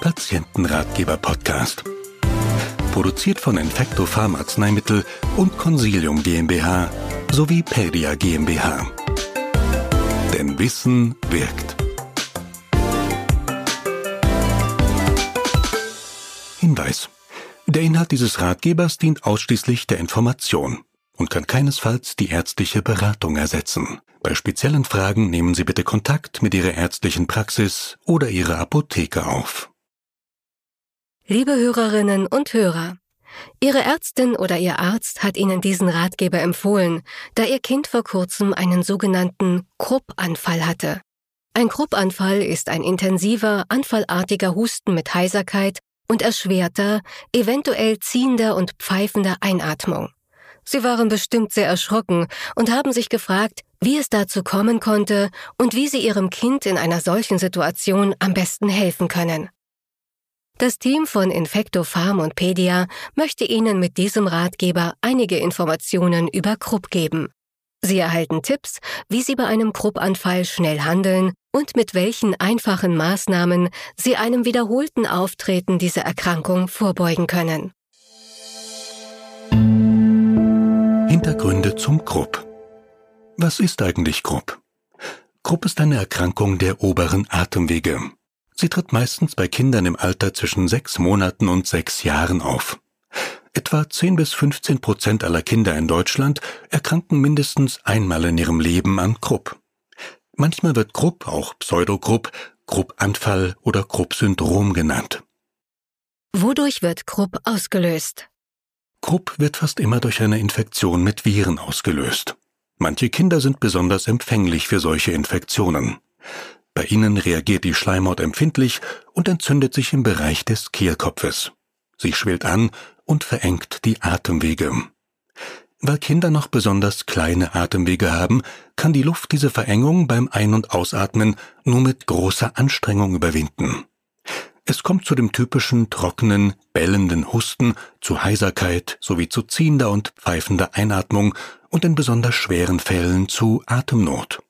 Patientenratgeber-Podcast. Produziert von Infecto Farm Arzneimittel und Consilium GmbH sowie Pedia GmbH. Denn Wissen wirkt. Hinweis. Der Inhalt dieses Ratgebers dient ausschließlich der Information und kann keinesfalls die ärztliche Beratung ersetzen. Bei speziellen Fragen nehmen Sie bitte Kontakt mit Ihrer ärztlichen Praxis oder Ihrer Apotheke auf. Liebe Hörerinnen und Hörer, Ihre Ärztin oder Ihr Arzt hat Ihnen diesen Ratgeber empfohlen, da Ihr Kind vor kurzem einen sogenannten Kruppanfall hatte. Ein Kruppanfall ist ein intensiver, anfallartiger Husten mit Heiserkeit und erschwerter, eventuell ziehender und pfeifender Einatmung. Sie waren bestimmt sehr erschrocken und haben sich gefragt, wie es dazu kommen konnte und wie sie ihrem Kind in einer solchen Situation am besten helfen können. Das Team von Infecto Farm und Pedia möchte Ihnen mit diesem Ratgeber einige Informationen über Krupp geben. Sie erhalten Tipps, wie Sie bei einem Kruppanfall schnell handeln und mit welchen einfachen Maßnahmen Sie einem wiederholten Auftreten dieser Erkrankung vorbeugen können. Hintergründe zum Krupp. Was ist eigentlich Krupp? Krupp ist eine Erkrankung der oberen Atemwege. Sie tritt meistens bei Kindern im Alter zwischen sechs Monaten und sechs Jahren auf. Etwa 10 bis 15 Prozent aller Kinder in Deutschland erkranken mindestens einmal in ihrem Leben an Krupp. Manchmal wird Krupp auch Pseudokrupp, Kruppanfall oder Krupp-Syndrom genannt. Wodurch wird Krupp ausgelöst? Krupp wird fast immer durch eine Infektion mit Viren ausgelöst. Manche Kinder sind besonders empfänglich für solche Infektionen. Bei ihnen reagiert die Schleimhaut empfindlich und entzündet sich im Bereich des Kehlkopfes. Sie schwillt an und verengt die Atemwege. Weil Kinder noch besonders kleine Atemwege haben, kann die Luft diese Verengung beim Ein- und Ausatmen nur mit großer Anstrengung überwinden. Es kommt zu dem typischen trockenen, bellenden Husten, zu Heiserkeit sowie zu ziehender und pfeifender Einatmung und in besonders schweren Fällen zu Atemnot.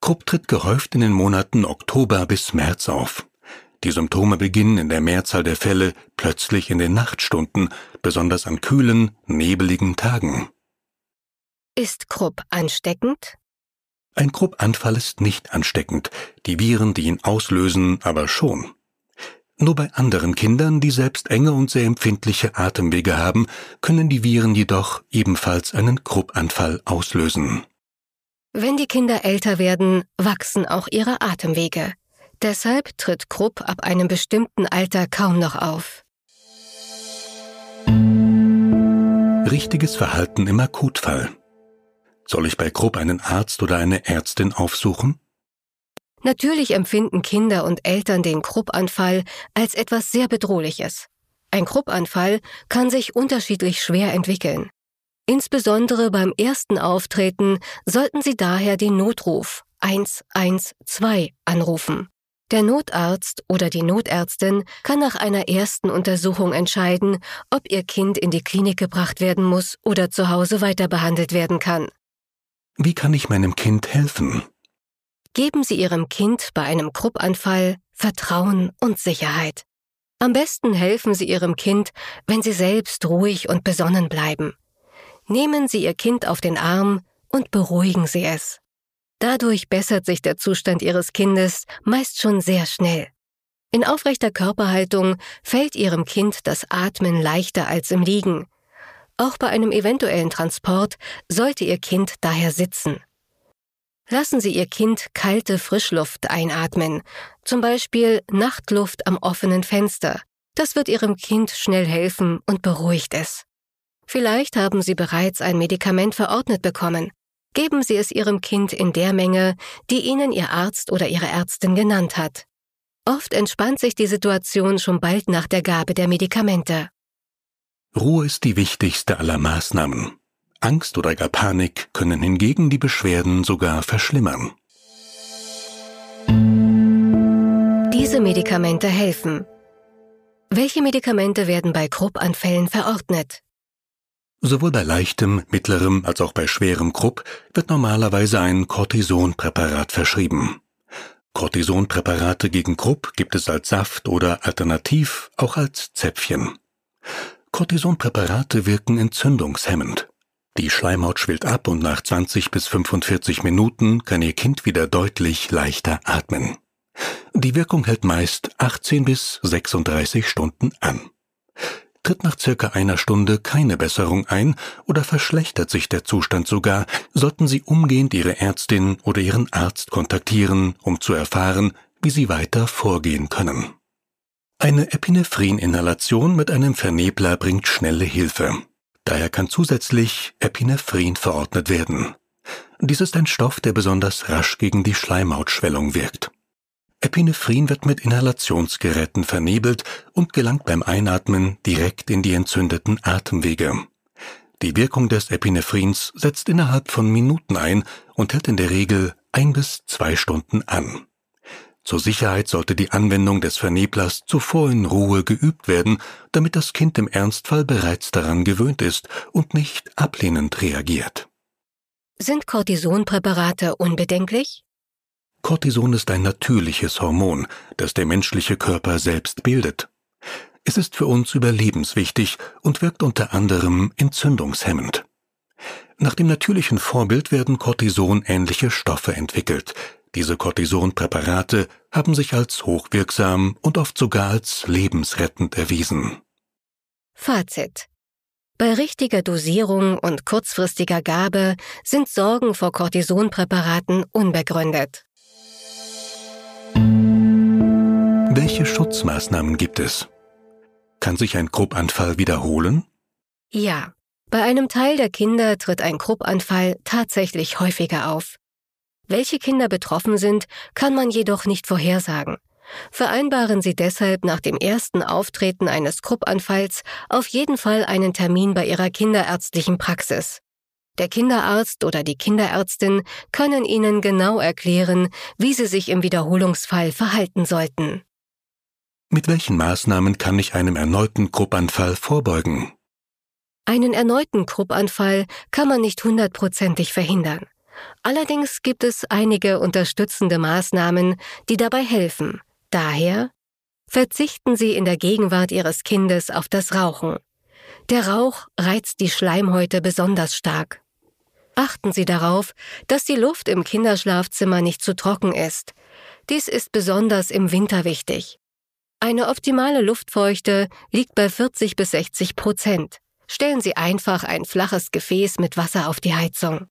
Krupp tritt gehäuft in den Monaten Oktober bis März auf. Die Symptome beginnen in der Mehrzahl der Fälle plötzlich in den Nachtstunden, besonders an kühlen, nebeligen Tagen. Ist Krupp ansteckend? Ein Kruppanfall ist nicht ansteckend, die Viren, die ihn auslösen, aber schon. Nur bei anderen Kindern, die selbst enge und sehr empfindliche Atemwege haben, können die Viren jedoch ebenfalls einen Kruppanfall auslösen. Wenn die Kinder älter werden, wachsen auch ihre Atemwege. Deshalb tritt Krupp ab einem bestimmten Alter kaum noch auf. Richtiges Verhalten im Akutfall. Soll ich bei Krupp einen Arzt oder eine Ärztin aufsuchen? Natürlich empfinden Kinder und Eltern den Kruppanfall als etwas sehr Bedrohliches. Ein Kruppanfall kann sich unterschiedlich schwer entwickeln. Insbesondere beim ersten Auftreten sollten Sie daher den Notruf 112 anrufen. Der Notarzt oder die Notärztin kann nach einer ersten Untersuchung entscheiden, ob Ihr Kind in die Klinik gebracht werden muss oder zu Hause weiter behandelt werden kann. Wie kann ich meinem Kind helfen? Geben Sie Ihrem Kind bei einem Kruppanfall Vertrauen und Sicherheit. Am besten helfen Sie Ihrem Kind, wenn Sie selbst ruhig und besonnen bleiben. Nehmen Sie Ihr Kind auf den Arm und beruhigen Sie es. Dadurch bessert sich der Zustand Ihres Kindes meist schon sehr schnell. In aufrechter Körperhaltung fällt Ihrem Kind das Atmen leichter als im Liegen. Auch bei einem eventuellen Transport sollte Ihr Kind daher sitzen. Lassen Sie Ihr Kind kalte Frischluft einatmen, zum Beispiel Nachtluft am offenen Fenster. Das wird Ihrem Kind schnell helfen und beruhigt es. Vielleicht haben Sie bereits ein Medikament verordnet bekommen. Geben Sie es Ihrem Kind in der Menge, die Ihnen Ihr Arzt oder Ihre Ärztin genannt hat. Oft entspannt sich die Situation schon bald nach der Gabe der Medikamente. Ruhe ist die wichtigste aller Maßnahmen. Angst oder gar Panik können hingegen die Beschwerden sogar verschlimmern. Diese Medikamente helfen. Welche Medikamente werden bei Kruppanfällen verordnet? Sowohl bei leichtem, mittlerem als auch bei schwerem Krupp wird normalerweise ein Cortisonpräparat verschrieben. Cortisonpräparate gegen Krupp gibt es als Saft oder alternativ auch als Zäpfchen. Cortisonpräparate wirken entzündungshemmend. Die Schleimhaut schwillt ab und nach 20 bis 45 Minuten kann Ihr Kind wieder deutlich leichter atmen. Die Wirkung hält meist 18 bis 36 Stunden an. Tritt nach circa einer Stunde keine Besserung ein oder verschlechtert sich der Zustand sogar, sollten Sie umgehend Ihre Ärztin oder Ihren Arzt kontaktieren, um zu erfahren, wie Sie weiter vorgehen können. Eine Epinephrin-Inhalation mit einem Vernebler bringt schnelle Hilfe. Daher kann zusätzlich Epinephrin verordnet werden. Dies ist ein Stoff, der besonders rasch gegen die Schleimhautschwellung wirkt. Epinephrin wird mit Inhalationsgeräten vernebelt und gelangt beim Einatmen direkt in die entzündeten Atemwege. Die Wirkung des Epinephrins setzt innerhalb von Minuten ein und hält in der Regel ein bis zwei Stunden an. Zur Sicherheit sollte die Anwendung des Verneblers zuvor in Ruhe geübt werden, damit das Kind im Ernstfall bereits daran gewöhnt ist und nicht ablehnend reagiert. Sind Cortisonpräparate unbedenklich? Cortison ist ein natürliches Hormon, das der menschliche Körper selbst bildet. Es ist für uns überlebenswichtig und wirkt unter anderem entzündungshemmend. Nach dem natürlichen Vorbild werden Cortison-ähnliche Stoffe entwickelt. Diese Cortisonpräparate haben sich als hochwirksam und oft sogar als lebensrettend erwiesen. Fazit. Bei richtiger Dosierung und kurzfristiger Gabe sind Sorgen vor Cortisonpräparaten unbegründet. Welche Schutzmaßnahmen gibt es? Kann sich ein Kruppanfall wiederholen? Ja, bei einem Teil der Kinder tritt ein Kruppanfall tatsächlich häufiger auf. Welche Kinder betroffen sind, kann man jedoch nicht vorhersagen. Vereinbaren Sie deshalb nach dem ersten Auftreten eines Kruppanfalls auf jeden Fall einen Termin bei Ihrer kinderärztlichen Praxis. Der Kinderarzt oder die Kinderärztin können Ihnen genau erklären, wie Sie sich im Wiederholungsfall verhalten sollten. Mit welchen Maßnahmen kann ich einem erneuten Kruppanfall vorbeugen? Einen erneuten Kruppanfall kann man nicht hundertprozentig verhindern. Allerdings gibt es einige unterstützende Maßnahmen, die dabei helfen. Daher verzichten Sie in der Gegenwart Ihres Kindes auf das Rauchen. Der Rauch reizt die Schleimhäute besonders stark. Achten Sie darauf, dass die Luft im Kinderschlafzimmer nicht zu trocken ist. Dies ist besonders im Winter wichtig. Eine optimale Luftfeuchte liegt bei 40 bis 60 Prozent. Stellen Sie einfach ein flaches Gefäß mit Wasser auf die Heizung.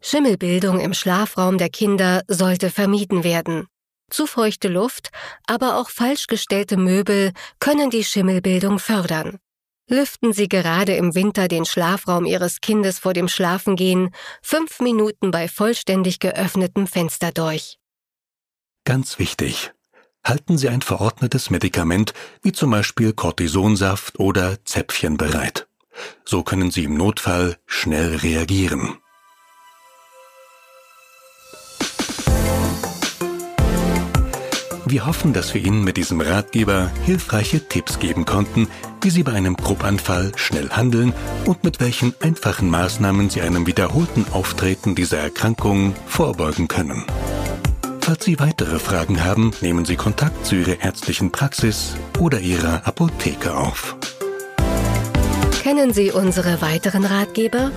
Schimmelbildung im Schlafraum der Kinder sollte vermieden werden. Zu feuchte Luft, aber auch falsch gestellte Möbel können die Schimmelbildung fördern. Lüften Sie gerade im Winter den Schlafraum Ihres Kindes vor dem Schlafengehen fünf Minuten bei vollständig geöffnetem Fenster durch. Ganz wichtig. Halten Sie ein verordnetes Medikament wie zum Beispiel Cortisonsaft oder Zäpfchen bereit. So können Sie im Notfall schnell reagieren. Wir hoffen, dass wir Ihnen mit diesem Ratgeber hilfreiche Tipps geben konnten, wie Sie bei einem Gruppanfall schnell handeln und mit welchen einfachen Maßnahmen Sie einem wiederholten Auftreten dieser Erkrankung vorbeugen können. Falls Sie weitere Fragen haben, nehmen Sie Kontakt zu Ihrer ärztlichen Praxis oder Ihrer Apotheke auf. Kennen Sie unsere weiteren Ratgeber?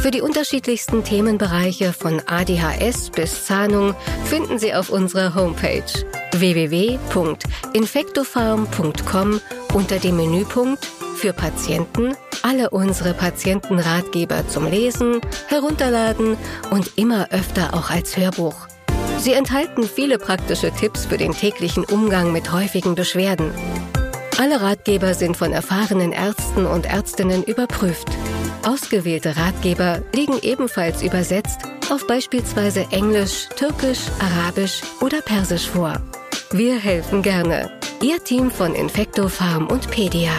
Für die unterschiedlichsten Themenbereiche von ADHS bis Zahnung finden Sie auf unserer Homepage www.infectofarm.com unter dem Menüpunkt für Patienten alle unsere Patientenratgeber zum Lesen, Herunterladen und immer öfter auch als Hörbuch. Sie enthalten viele praktische Tipps für den täglichen Umgang mit häufigen Beschwerden. Alle Ratgeber sind von erfahrenen Ärzten und Ärztinnen überprüft. Ausgewählte Ratgeber liegen ebenfalls übersetzt auf beispielsweise Englisch, Türkisch, Arabisch oder Persisch vor. Wir helfen gerne. Ihr Team von Infecto Farm und Pedia.